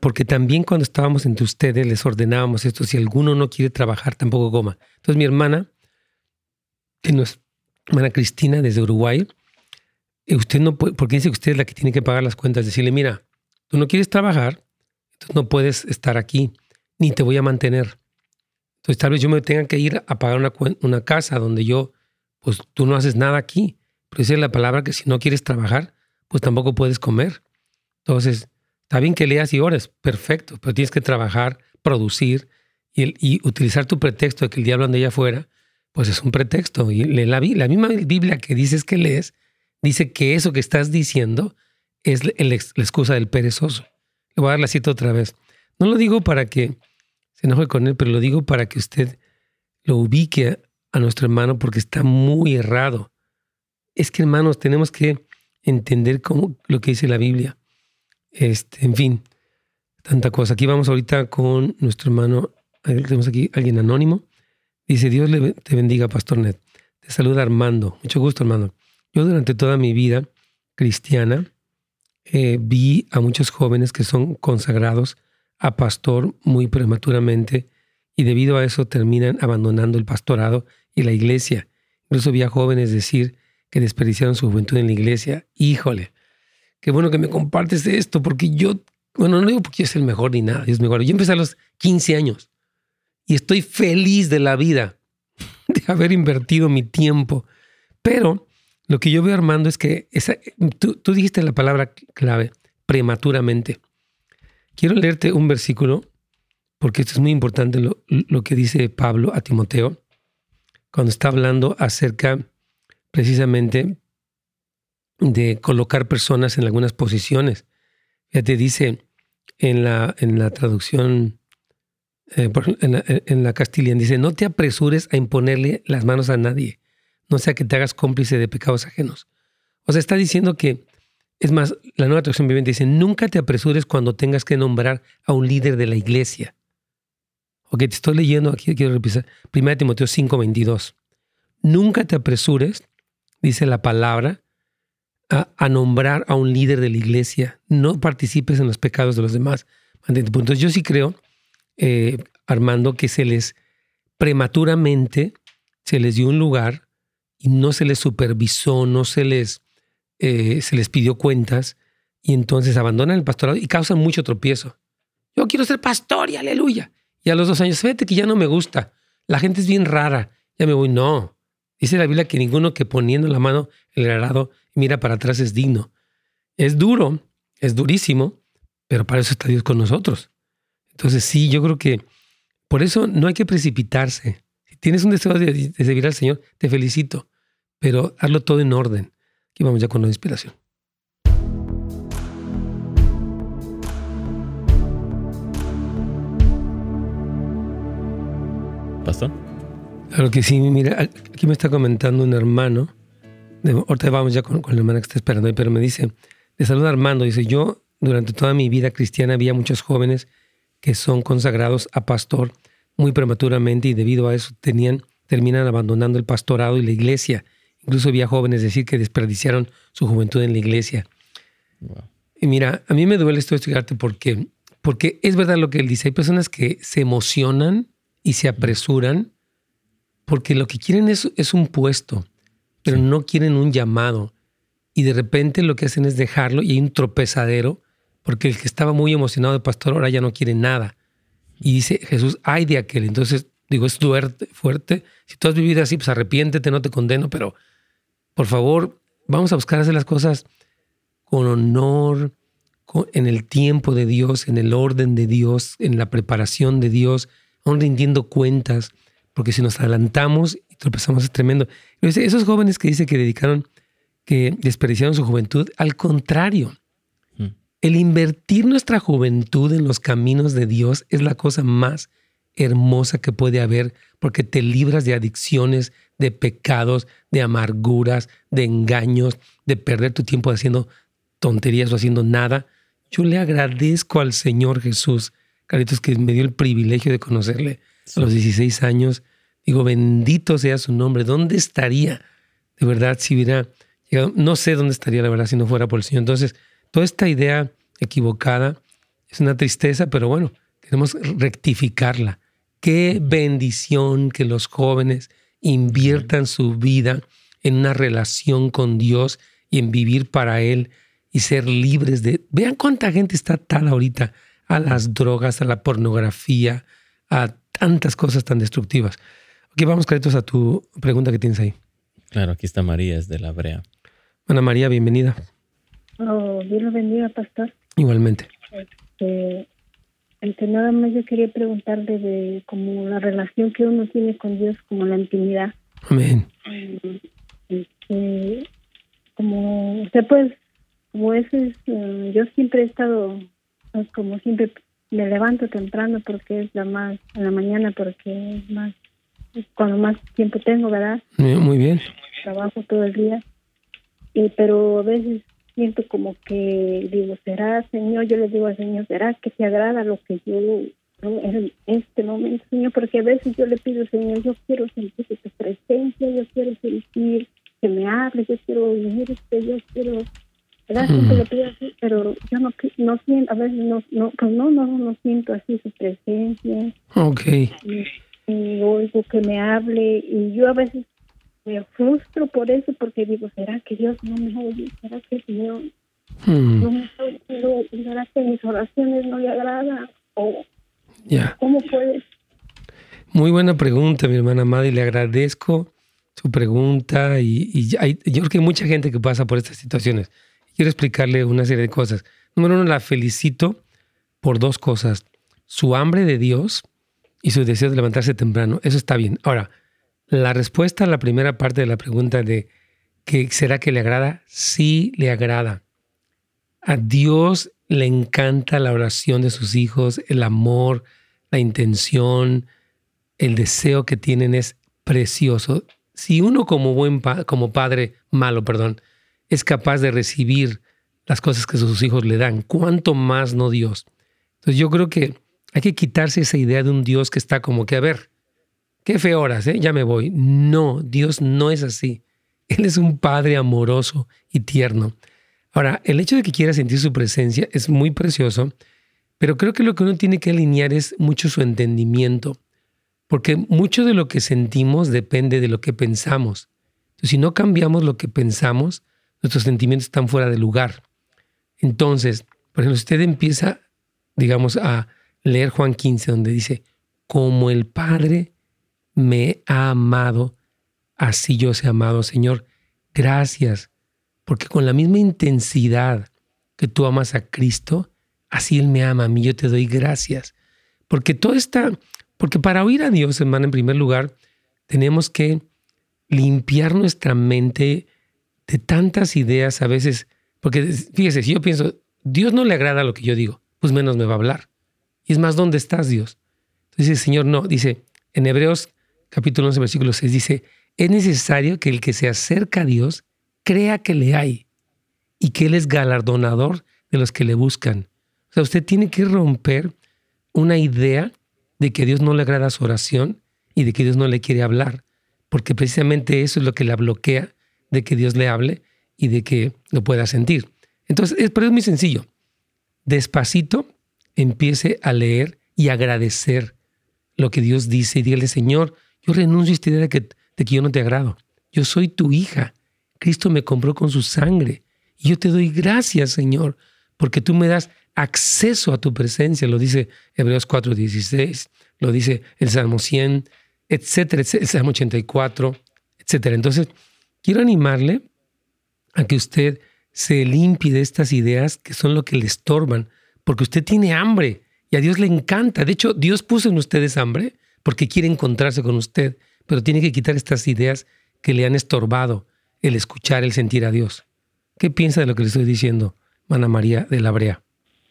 porque también cuando estábamos entre ustedes les ordenábamos esto, si alguno no quiere trabajar, tampoco coma. Entonces mi hermana, que no es hermana Cristina desde Uruguay, eh, usted no puede, porque dice que usted es la que tiene que pagar las cuentas, decirle, mira, tú no quieres trabajar, entonces no puedes estar aquí, ni te voy a mantener. Entonces tal vez yo me tenga que ir a pagar una, casa donde yo, pues tú no haces nada aquí. Pero dice la palabra que si no quieres trabajar, pues tampoco puedes comer. Entonces, está bien que leas y ores, perfecto, pero tienes que trabajar, producir y, utilizar tu pretexto de que el diablo anda allá afuera, pues es un pretexto. Y la, la misma Biblia que dices que lees, dice que eso que estás diciendo es la excusa del perezoso. Le voy a dar la cita otra vez. No lo digo para que se enoje con él, pero lo digo para que usted lo ubique a nuestro hermano porque está muy errado. Es que hermanos, tenemos que entender cómo, lo que dice la Biblia. Este, en fin, tanta cosa. Aquí vamos ahorita con nuestro hermano, tenemos aquí alguien anónimo. Dice, Dios le, te bendiga, Pastor Ned. Te saluda Armando. Mucho gusto, hermano. Yo durante toda mi vida cristiana eh, vi a muchos jóvenes que son consagrados a pastor muy prematuramente y debido a eso terminan abandonando el pastorado y la iglesia. Incluso vi a jóvenes decir que desperdiciaron su juventud en la iglesia. Híjole, qué bueno que me compartes esto, porque yo, bueno, no digo porque yo soy el mejor ni nada, es mejor. Yo empecé a los 15 años y estoy feliz de la vida, [laughs] de haber invertido mi tiempo. Pero lo que yo veo, Armando, es que esa, tú, dijiste la palabra clave, prematuramente. Quiero leerte un versículo, porque esto es muy importante, lo, que dice Pablo a Timoteo, cuando está hablando acerca precisamente de colocar personas en algunas posiciones. Ya te dice en la, en la traducción, eh, en, la, en la Castilian, dice, no te apresures a imponerle las manos a nadie, no sea que te hagas cómplice de pecados ajenos. O sea, está diciendo que, es más, la nueva traducción viviente dice, nunca te apresures cuando tengas que nombrar a un líder de la iglesia. Ok, te estoy leyendo aquí, quiero repisar, 1 Timoteo 5:22. Nunca te apresures, dice la palabra, a, nombrar a un líder de la iglesia. No participes en los pecados de los demás. Entonces yo sí creo, eh, Armando, que se les prematuramente se les dio un lugar y no se les supervisó, no se les, eh, se les pidió cuentas y entonces abandonan el pastorado y causan mucho tropiezo. Yo quiero ser pastor y aleluya. Y a los dos años, fíjate que ya no me gusta. La gente es bien rara. Ya me voy. No. Dice la Biblia que ninguno que poniendo la mano en el arado mira para atrás es digno. Es duro, es durísimo, pero para eso está Dios con nosotros. Entonces sí, yo creo que por eso no hay que precipitarse. Si tienes un deseo de, servir al Señor, te felicito, pero hazlo todo en orden. Aquí vamos ya con la inspiración. Pastor. Claro que sí, mira, aquí me está comentando un hermano, de, ahorita vamos ya con, la hermana que está esperando, pero me dice, le saluda Armando, dice, yo durante toda mi vida cristiana había muchos jóvenes que son consagrados a pastor muy prematuramente y debido a eso tenían, terminan abandonando el pastorado y la iglesia. Incluso había jóvenes decir que desperdiciaron su juventud en la iglesia. Y mira, a mí me duele esto estudiarte porque, porque es verdad lo que él dice. Hay personas que se emocionan y se apresuran porque lo que quieren es, es un puesto, pero no quieren un llamado. Y de repente lo que hacen es dejarlo y hay un tropezadero porque el que estaba muy emocionado de pastor ahora ya no quiere nada. Y dice Jesús, ay de aquel. Entonces, digo, es fuerte, fuerte. Si tú has vivido así, pues arrepiéntete, no te condeno, pero por favor, vamos a buscar hacer las cosas con honor, en el tiempo de Dios, en el orden de Dios, en la preparación de Dios, aún rindiendo cuentas, porque si nos adelantamos y tropezamos es tremendo. Esos jóvenes que dice que dedicaron, que desperdiciaron su juventud, al contrario, el invertir nuestra juventud en los caminos de Dios es la cosa más hermosa que puede haber porque te libras de adicciones, de pecados, de amarguras, de engaños, de perder tu tiempo haciendo tonterías o haciendo nada. Yo le agradezco al Señor Jesús, Caritos, que me dio el privilegio de conocerle a los 16 años. Digo, bendito sea su nombre. ¿Dónde estaría? De verdad, si hubiera llegado, no sé dónde estaría, la verdad, si no fuera por el Señor. Entonces, Toda esta idea equivocada es una tristeza, pero bueno, queremos rectificarla. Qué bendición que los jóvenes inviertan su vida en una relación con Dios y en vivir para Él y ser libres de... Vean cuánta gente está atada ahorita a las drogas, a la pornografía, a tantas cosas tan destructivas. Ok, vamos, Carlitos, a tu pregunta que tienes ahí. Claro, aquí está María, es de la Brea. Ana María, bienvenida. Oh, Dios lo bendiga, pastor. Igualmente. Este, este, nada más yo quería preguntarle de como la relación que uno tiene con Dios, como la intimidad. Amén. Este, como usted pues, como ese es, eh, yo siempre he estado, pues, como siempre me levanto temprano porque es la más, en la mañana porque es más, cuando más tiempo tengo, ¿verdad? Muy bien. Trabajo todo el día. Y, pero a veces siento como que digo, ¿será, Señor? Yo le digo al Señor, ¿será que te agrada lo que yo en este momento, Señor? Porque a veces yo le pido, Señor, yo quiero sentir tu presencia, yo quiero sentir que me hable, yo quiero este yo quiero... ¿verdad? Siempre le pido así, pero yo no, no siento, a veces no, no, pues no, no, no siento así su presencia. Ok. Y, y oigo que me hable y yo a veces me frustro por eso porque digo, ¿será que Dios no me oye? ¿Será que Dios hmm. no me oye? ¿Será que mis oraciones no le agradan? ¿O cómo puedes? Muy buena pregunta, mi hermana Maddy. Le agradezco su pregunta y, y hay, yo creo que hay mucha gente que pasa por estas situaciones. Quiero explicarle una serie de cosas. Número uno, la felicito por dos cosas. Su hambre de Dios y su deseo de levantarse temprano. Eso está bien. Ahora, la respuesta a la primera parte de la pregunta de ¿qué será que le agrada? Sí le agrada. A Dios le encanta la oración de sus hijos, el amor, la intención, el deseo que tienen es precioso. Si uno como buen como padre malo, perdón, es capaz de recibir las cosas que sus hijos le dan, cuánto más no Dios. Entonces yo creo que hay que quitarse esa idea de un Dios que está como que a ver, qué fe horas, ¿eh? ya me voy. No, Dios no es así. Él es un Padre amoroso y tierno. Ahora, el hecho de que quiera sentir su presencia es muy precioso, pero creo que lo que uno tiene que alinear es mucho su entendimiento, porque mucho de lo que sentimos depende de lo que pensamos. Si no cambiamos lo que pensamos, nuestros sentimientos están fuera de lugar. Entonces, por ejemplo, usted empieza, digamos, a leer Juan 15, donde dice, como el Padre me ha amado, así yo os he amado, Señor. Gracias, porque con la misma intensidad que tú amas a Cristo, así Él me ama a mí, yo te doy gracias. Porque todo está, porque para oír a Dios, hermano, en primer lugar, tenemos que limpiar nuestra mente de tantas ideas a veces, porque fíjese, si yo pienso, Dios no le agrada lo que yo digo, pues menos me va a hablar. Y es más, ¿dónde estás, Dios? Entonces Señor, no, dice, en Hebreos capítulo 11, versículo 6, dice, es necesario que el que se acerca a Dios crea que le hay y que Él es galardonador de los que le buscan. O sea, usted tiene que romper una idea de que Dios no le agrada su oración y de que Dios no le quiere hablar, porque precisamente eso es lo que la bloquea de que Dios le hable y de que lo pueda sentir. Entonces, es, pero es muy sencillo. Despacito empiece a leer y agradecer lo que Dios dice y dígale, Señor, yo renuncio a esta idea de que, de que yo no te agrado. Yo soy tu hija. Cristo me compró con su sangre. Y yo te doy gracias, Señor, porque tú me das acceso a tu presencia, lo dice Hebreos 4:16, lo dice el Salmo 100, etcétera, el Salmo 84, etcétera. Entonces, quiero animarle a que usted se limpie de estas ideas que son lo que le estorban, porque usted tiene hambre y a Dios le encanta. De hecho, Dios puso en ustedes hambre porque quiere encontrarse con usted, pero tiene que quitar estas ideas que le han estorbado el escuchar, el sentir a Dios. ¿Qué piensa de lo que le estoy diciendo, Mana María de la Brea?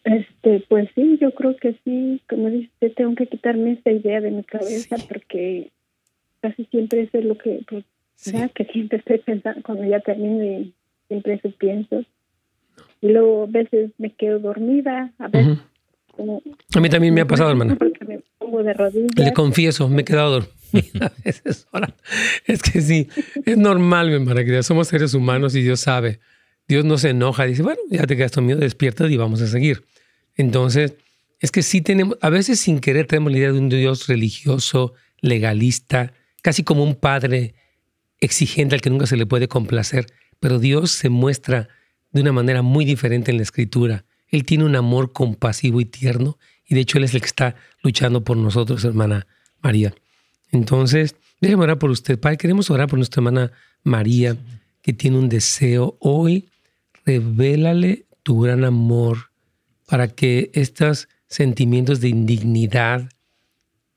Este, pues sí, yo creo que sí, como dice, tengo que quitarme esta idea de mi cabeza porque casi siempre eso es lo que, pues, que siempre estoy pensando, cuando ya termino y siempre eso pienso. Y luego a veces me quedo dormida, a veces A mí también me ha pasado, hermana. Porque me pongo de rodillas. Le confieso, me he quedado dormida. [laughs] [laughs] a veces ahora. Es que sí, es normal, mi hermana, que somos seres humanos y Dios sabe. Dios no se enoja, dice, bueno, ya te quedaste miedo, despierta y vamos a seguir. Entonces, es que sí tenemos, a veces sin querer tenemos la idea de un Dios religioso, legalista, casi como un padre exigente al que nunca se le puede complacer, pero Dios se muestra de una manera muy diferente en la escritura. Él tiene un amor compasivo y tierno, y de hecho Él es el que está luchando por nosotros, hermana María. Entonces, déjeme orar por usted. Padre, queremos orar por nuestra hermana María, que tiene un deseo hoy revélale tu gran amor para que estos sentimientos de indignidad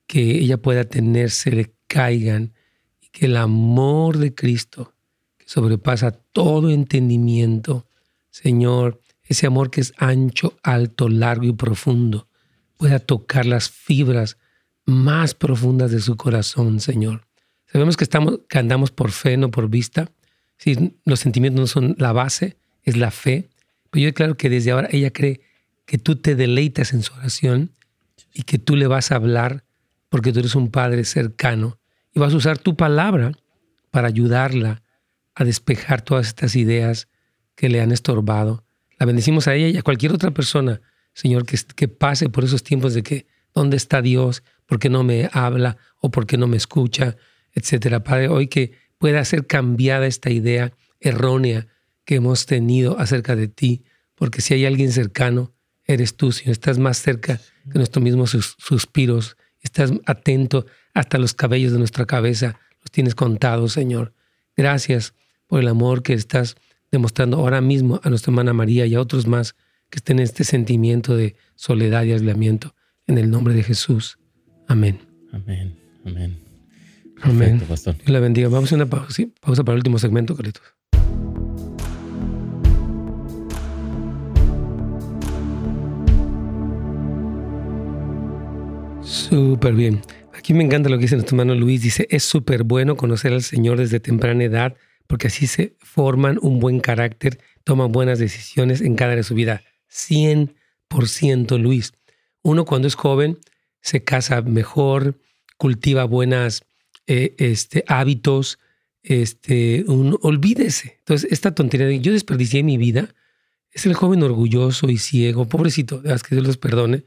que ella pueda tener se le caigan y que el amor de Cristo, que sobrepasa todo entendimiento, Señor, ese amor que es ancho, alto, largo y profundo, pueda tocar las fibras más profundas de su corazón, Señor. Sabemos que, estamos, que andamos por fe, no por vista. Si los sentimientos no son la base, es la fe. Pero yo declaro que desde ahora ella cree que tú te deleitas en su oración y que tú le vas a hablar porque tú eres un padre cercano y vas a usar tu palabra para ayudarla a despejar todas estas ideas que le han estorbado. La bendecimos a ella y a cualquier otra persona, Señor, que, pase por esos tiempos de que, ¿dónde está Dios? ¿Por qué no me habla? ¿O por qué no me escucha? Etcétera. Padre, hoy que pueda ser cambiada esta idea errónea que hemos tenido acerca de ti, porque si hay alguien cercano, eres tú, Señor. Estás más cerca que nuestros mismos suspiros. Estás atento hasta los cabellos de nuestra cabeza. Los tienes contados, Señor. Gracias por el amor que estás demostrando ahora mismo a nuestra hermana María y a otros más que estén en este sentimiento de soledad y aislamiento. En el nombre de Jesús. Amén. Amén. Amén. Amén. pastor. Dios la bendiga. Vamos a una pausa, ¿sí? pausa para el último segmento, Carlitos. Súper bien. Aquí me encanta lo que dice nuestro hermano Luis. Dice, es súper bueno conocer al Señor desde temprana edad porque así se forman un buen carácter, toman buenas decisiones en cada de su vida. 100% Luis. Uno cuando es joven se casa mejor, cultiva buenos eh, este, hábitos, este, olvídese. Entonces, esta tontería de yo desperdicié mi vida, es el joven orgulloso y ciego, pobrecito, que Dios los perdone,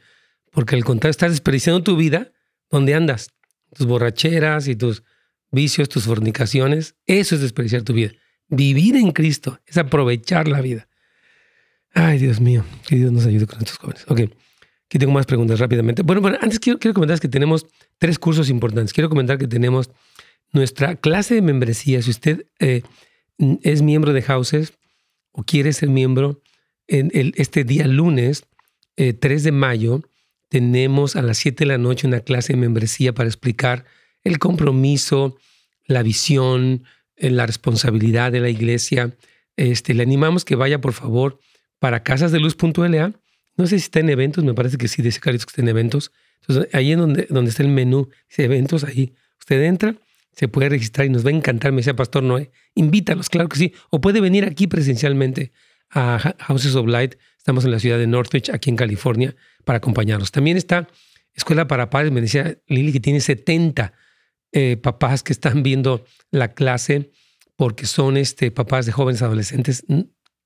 porque al contrario, estás desperdiciando tu vida donde andas, tus borracheras y tus vicios, tus fornicaciones. Eso es desperdiciar tu vida. Vivir en Cristo es aprovechar la vida. Ay, Dios mío, que Dios nos ayude con estos jóvenes. Ok, aquí tengo más preguntas rápidamente. Bueno, bueno antes quiero, quiero comentar que tenemos tres cursos importantes. Quiero comentar que tenemos nuestra clase de membresía. Si usted eh, es miembro de Houses o quiere ser miembro, en este día lunes 3 eh, de mayo tenemos a las 7 de la noche una clase de membresía para explicar el compromiso, la visión, eh, la responsabilidad de la iglesia. Este, le animamos que vaya, por favor, para casasdeluz.la. No sé si está en eventos, me parece que sí, dice Carlitos que está en eventos. Entonces, ahí en donde, donde está el menú, dice eventos, ahí usted entra, se puede registrar y nos va a encantar, me decía Pastor Noé. Invítalos, claro que sí. O puede venir aquí presencialmente a Houses of Light. Estamos en la ciudad de Northwich, aquí en California, para acompañarlos. También está Escuela para Padres, me decía Lili que tiene 70 eh, papás que están viendo la clase porque son este, papás de jóvenes adolescentes.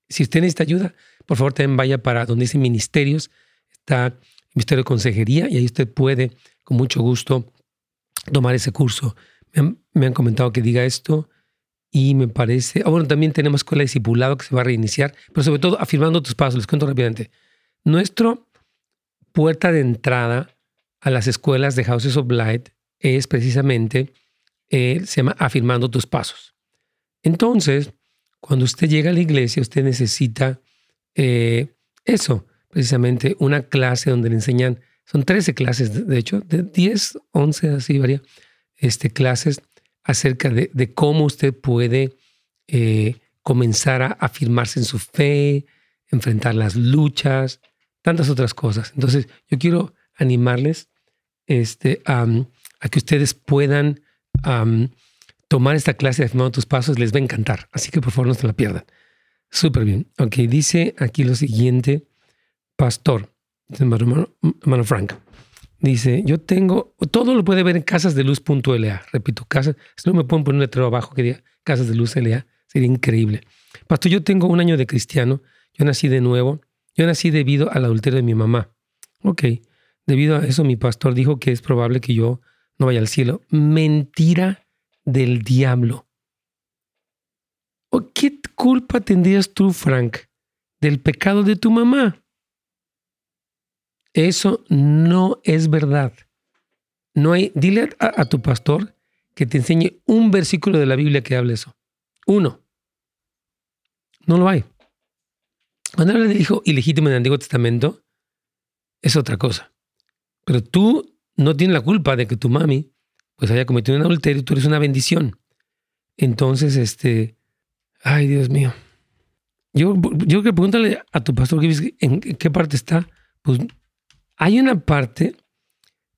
Si usted necesita ayuda, por favor también vaya para donde dice ministerios, está el Ministerio de Consejería y ahí usted puede con mucho gusto tomar ese curso. Me han, comentado que diga esto y me parece, ah, bueno, también tenemos escuela de discipulado que se va a reiniciar, pero sobre todo afirmando tus pasos, les cuento rápidamente. Nuestro puerta de entrada a las escuelas de Houses of Light es precisamente, eh, se llama afirmando tus pasos. Entonces, cuando usted llega a la iglesia, usted necesita eh, eso, precisamente una clase donde le enseñan, son 13 clases, de hecho, de 10, 11, así varía, este, clases acerca de, cómo usted puede eh, comenzar a afirmarse en su fe, enfrentar las luchas, tantas otras cosas. Entonces, yo quiero animarles este, a que ustedes puedan tomar esta clase de afirmando tus pasos, les va a encantar. Así que por favor no se la pierdan. Súper bien. Ok, dice aquí lo siguiente, pastor, hermano, Frank. Dice, yo tengo, todo lo puede ver en casasdeluz.la. Repito, casas, si no me pueden poner un letrero abajo que diga casas de luz sería increíble. Pastor, yo tengo un año de cristiano, yo nací de nuevo, yo nací debido al adulterio de mi mamá. Ok, debido a eso mi pastor dijo que es probable que yo no vaya al cielo. Mentira del diablo. ¿O qué culpa tendrías tú, Frank, del pecado de tu mamá? Eso no es verdad. No hay, dile a, tu pastor que te enseñe un versículo de la Biblia que hable eso. Uno. No lo hay. Cuando habla del hijo ilegítimo en el Antiguo Testamento, es otra cosa. Pero tú no tienes la culpa de que tu mami pues haya cometido un adulterio, tú eres una bendición. Entonces, este, ay Dios mío. Yo, yo creo que pregúntale a tu pastor en qué parte está. Pues hay una parte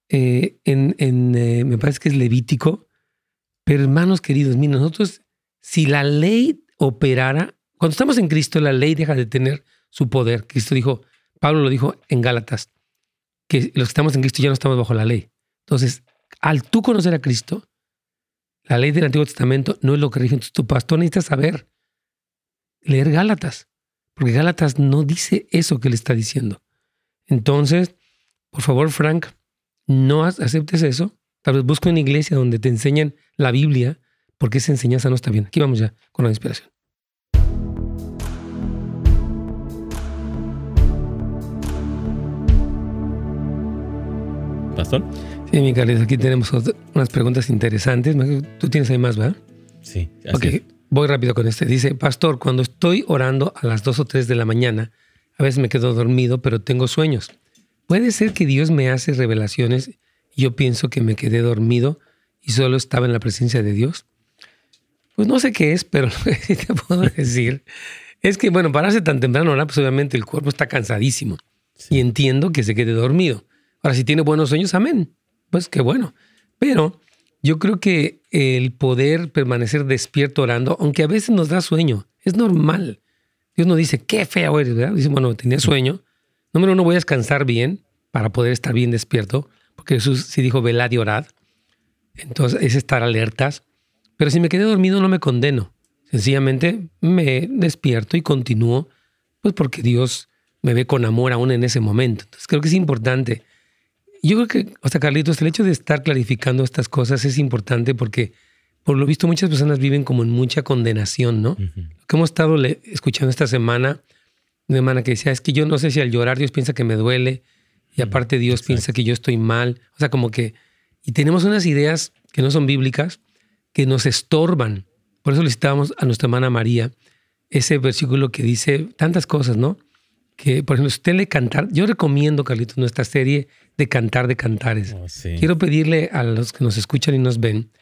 eh, en, en eh, me parece que es Levítico, pero hermanos queridos, miren, nosotros, si la ley operara, cuando estamos en Cristo, la ley deja de tener su poder. Cristo dijo, Pablo lo dijo en Gálatas, que los que estamos en Cristo ya no estamos bajo la ley. Entonces, al tú conocer a Cristo, la ley del Antiguo Testamento no es lo que rige. Entonces tu pastor necesita saber leer Gálatas, porque Gálatas no dice eso que le está diciendo. Entonces, por favor, Frank, no aceptes eso. Tal vez busca una iglesia donde te enseñan la Biblia, porque esa enseñanza no está bien. Aquí vamos ya con la inspiración. Pastor. Sí, mi Carlos, aquí tenemos unas preguntas interesantes. Tú tienes ahí más, ¿verdad? Sí. ok, voy rápido con este. Dice, Pastor, cuando estoy orando a las 2 o 3 de la mañana, a veces me quedo dormido, pero tengo sueños. ¿Puede ser que Dios me hace revelaciones y yo pienso que me quedé dormido y solo estaba en la presencia de Dios? Pues no sé qué es, pero [laughs] lo que sí te puedo [laughs] decir es que, bueno, pararse tan temprano, pues obviamente el cuerpo está cansadísimo y entiendo que se quede dormido. Ahora, si tiene buenos sueños, amén pues qué bueno. Pero yo creo que el poder permanecer despierto orando, aunque a veces nos da sueño, es normal. Dios no dice, qué feo eres, ¿verdad? Dice, bueno, tenía sueño. Número uno, voy a descansar bien para poder estar bien despierto, porque Jesús sí dijo, velad y orad. Entonces es estar alertas. Pero si me quedé dormido, no me condeno. Sencillamente me despierto y continúo, pues porque Dios me ve con amor aún en ese momento. Entonces creo que es importante yo creo que, o sea, Carlitos, el hecho de estar clarificando estas cosas es importante porque, por lo visto, muchas personas viven como en mucha condenación, ¿no? Lo que hemos estado escuchando esta semana, una hermana que decía, es que yo no sé si al llorar Dios piensa que me duele y aparte Dios piensa que yo estoy mal. O sea, como que, y tenemos unas ideas que no son bíblicas, que nos estorban. Por eso le citábamos a nuestra hermana María ese versículo que dice tantas cosas, ¿no? Que, por ejemplo, si usted le cantar, yo recomiendo, Carlitos, nuestra serie de Cantar de Cantares. Oh, sí. Quiero pedirle a los que nos escuchan y nos ven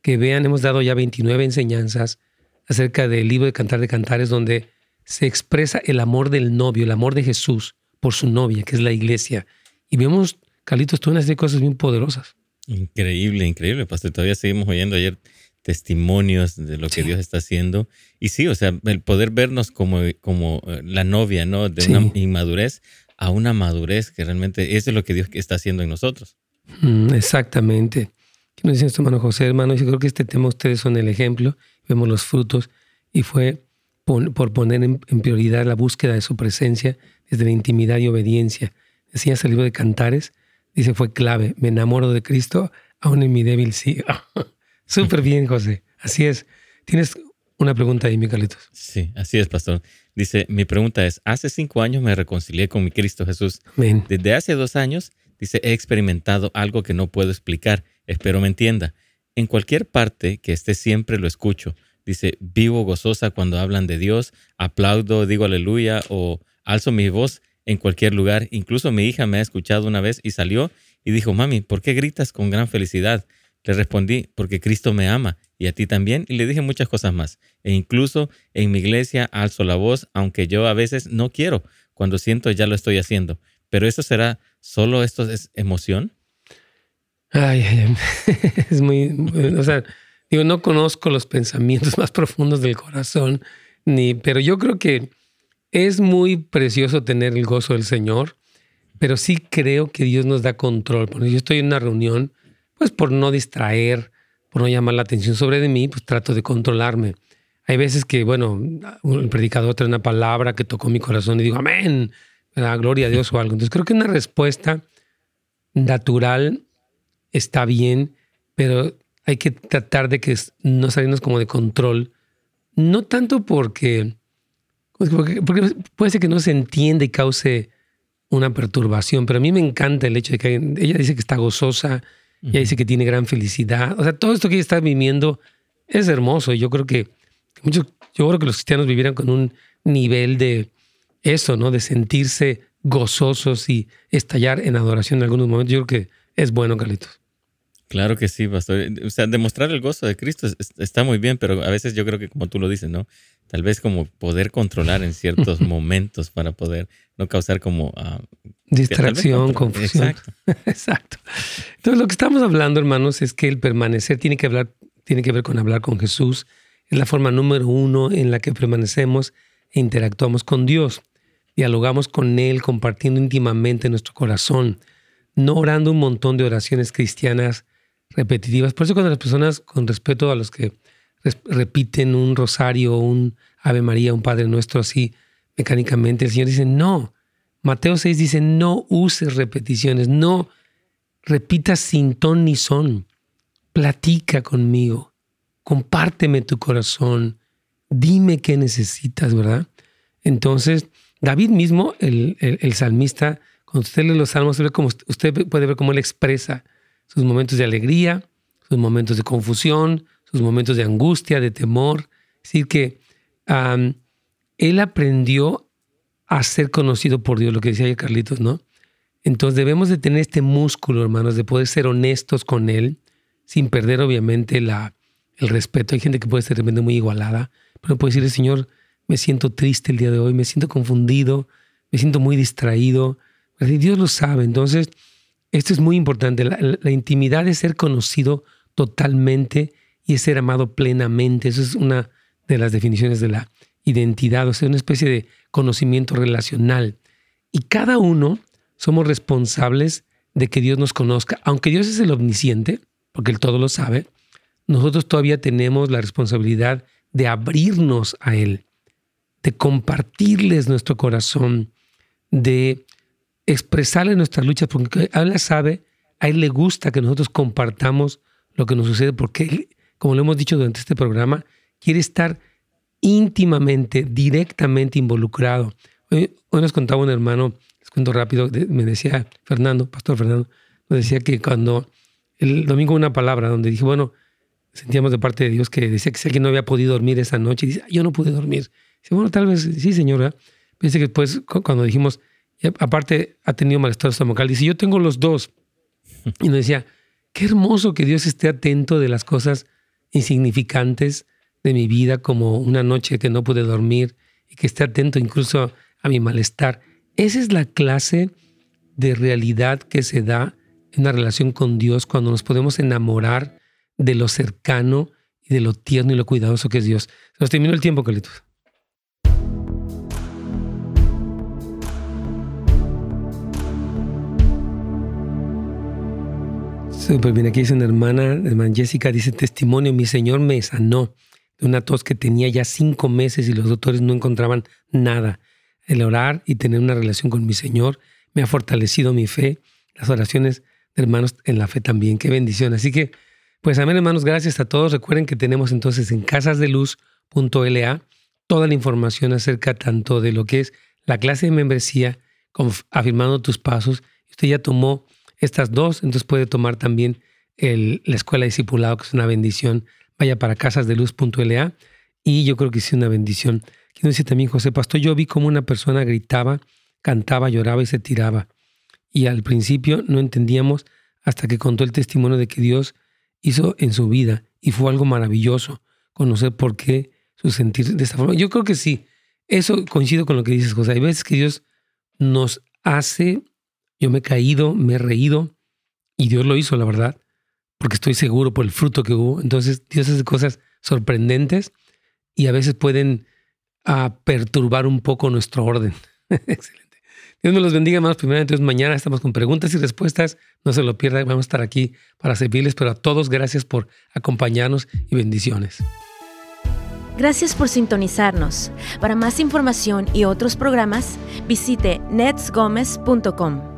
que vean, hemos dado ya 29 enseñanzas acerca del libro de Cantar de Cantares, donde se expresa el amor del novio, el amor de Jesús por su novia, que es la iglesia. Y vemos, Carlitos, tú una serie de cosas bien poderosas. Increíble, increíble, pastor. Todavía seguimos oyendo ayer testimonios de lo que Sí. Dios está haciendo. Y sí, o sea, el poder vernos como, como eh, la novia, ¿no? De Sí. una inmadurez a una madurez que realmente eso es lo que Dios está haciendo en nosotros. Mm, exactamente. ¿Qué nos dice nuestro hermano José, hermano? Yo creo que este tema ustedes son el ejemplo, vemos los frutos, y fue por poner en, en prioridad la búsqueda de su presencia desde la intimidad y obediencia. Decía el libro de Cantares, dice, fue clave, me enamoro de Cristo, aún en mi débil sí. [laughs] Súper bien, José. Así es. Tienes una pregunta ahí, mi Carlitos. Sí, así es, pastor. Dice, mi pregunta es, hace cinco años me reconcilié con mi Cristo Jesús. Amén. Desde hace dos años, dice, he experimentado algo que no puedo explicar. Espero me entienda. En cualquier parte que esté siempre lo escucho. Dice, vivo gozosa cuando hablan de Dios, aplaudo, digo aleluya o alzo mi voz en cualquier lugar. Incluso mi hija me ha escuchado una vez y salió y dijo, mami, ¿por qué gritas con gran felicidad? Le respondí, porque Cristo me ama y a ti también. Y le dije muchas cosas más. E incluso en mi iglesia alzo la voz, aunque yo a veces no quiero. Cuando siento ya lo estoy haciendo. Pero eso será solo esto es emoción. Ay, [laughs] es muy, o sea, digo, no conozco los pensamientos [laughs] más profundos del corazón, ni, pero yo creo que es muy precioso tener el gozo del Señor, pero sí creo que Dios nos da control. Porque yo estoy en una reunión, pues por no distraer, por no llamar la atención sobre de mí, pues trato de controlarme. Hay veces que, bueno, el predicador trae una palabra que tocó mi corazón y digo, amén, ¿verdad? gloria a Dios o algo. Entonces creo que una respuesta natural está bien, pero hay que tratar de que no salirnos como de control. No tanto porque, porque, porque puede ser que no se entienda y cause una perturbación, pero a mí me encanta el hecho de que ella dice que está gozosa, ella dice que tiene gran felicidad. O sea, todo esto que ella está viviendo es hermoso. y Yo creo que muchos, yo creo que los cristianos vivieran con un nivel de eso, ¿no? De sentirse gozosos y estallar en adoración en algunos momentos. Yo creo que es bueno, Carlitos. Claro que sí, pastor. O sea, demostrar el gozo de Cristo es- es- está muy bien, pero a veces yo creo que como tú lo dices, ¿no? Tal vez como poder controlar en ciertos momentos para poder no causar como... ah, Distracción, confusión. Exacto. [laughs] Exacto. Entonces, lo que estamos hablando, hermanos, es que el permanecer tiene que, hablar, tiene que ver con hablar con Jesús. Es la forma número uno en la que permanecemos e interactuamos con Dios. Dialogamos con Él, compartiendo íntimamente nuestro corazón, no orando un montón de oraciones cristianas repetitivas. Por eso cuando las personas, con respeto a los que repiten un rosario, un Ave María, un Padre Nuestro así mecánicamente, el Señor dice, no. Mateo 6 dice, no uses repeticiones, no repitas sin ton ni son. Platica conmigo, compárteme tu corazón, dime qué necesitas, ¿verdad? Entonces, David mismo, el, el- salmista, cuando usted lee los salmos, usted puede ver cómo él expresa sus momentos de alegría, sus momentos de confusión, sus momentos de angustia, de temor. Es decir, que él aprendió a ser conocido por Dios, lo que decía Carlitos, ¿no? Entonces debemos de tener este músculo, hermanos, de poder ser honestos con Él, sin perder obviamente la, el respeto. Hay gente que puede ser de repente muy igualada, pero puede decirle, Señor, me siento triste el día de hoy, me siento confundido, me siento muy distraído. Y Dios lo sabe. Entonces, esto es muy importante. La, intimidad es ser conocido totalmente y es ser amado plenamente. Eso es una de las definiciones de la identidad, o sea, una especie de conocimiento relacional. Y cada uno somos responsables de que Dios nos conozca. Aunque Dios es el omnisciente, porque Él todo lo sabe, nosotros todavía tenemos la responsabilidad de abrirnos a Él, de compartirles nuestro corazón, de expresarle nuestras luchas, porque Él sabe, a Él le gusta que nosotros compartamos lo que nos sucede, porque Él, como lo hemos dicho durante este programa, quiere estar íntimamente, directamente involucrado. Hoy, hoy nos contaba un hermano, les cuento rápido, de- me decía Fernando, Pastor Fernando, nos decía que cuando el domingo una palabra donde dije, bueno, sentíamos de parte de Dios que decía que si alguien no había podido dormir esa noche, dice, "Ah, yo no pude dormir. Dice, bueno, tal vez sí, señora, Piense que después, cuando dijimos, aparte ha tenido malestar estomacal, dice, yo tengo los dos. [laughs] Y nos decía, qué hermoso que Dios esté atento de las cosas insignificantes de mi vida, como una noche que no pude dormir, y que esté atento incluso a mi malestar. Esa es la clase de realidad que se da en una relación con Dios cuando nos podemos enamorar de lo cercano y de lo tierno y lo cuidadoso que es Dios. Nos terminó el tiempo, Carlitos. Súper bien, aquí dice una hermana, hermana Jessica, dice testimonio, mi Señor me sanó de una tos que tenía ya cinco meses y los doctores no encontraban nada. El orar y tener una relación con mi Señor me ha fortalecido mi fe, las oraciones de hermanos en la fe también, qué bendición. Así que, pues amén hermanos, gracias a todos. Recuerden que tenemos entonces en casasdeluz.la toda la información acerca tanto de lo que es la clase de membresía, afirmando tus pasos. Usted ya tomó estas dos, entonces puede tomar también el, la escuela de discipulado, que es una bendición. Vaya para casasdeluz.la y yo creo que es una bendición. Quiero dice también José Pastor, yo vi como una persona gritaba, cantaba, lloraba y se tiraba. Y al principio no entendíamos hasta que contó el testimonio de que Dios hizo en su vida y fue algo maravilloso conocer por qué su sentir de esta forma. Yo creo que sí, eso coincido con lo que dices, José. Hay veces que Dios nos hace yo me he caído, me he reído y Dios lo hizo, la verdad, porque estoy seguro por el fruto que hubo. Entonces Dios hace cosas sorprendentes y a veces pueden ah, perturbar un poco nuestro orden. [laughs] Excelente. Dios me los bendiga, más Primero, entonces mañana estamos con preguntas y respuestas. No se lo pierdan, vamos a estar aquí para servirles, pero a todos gracias por acompañarnos y bendiciones. Gracias por sintonizarnos. Para más información y otros programas, visite netsgomez.com.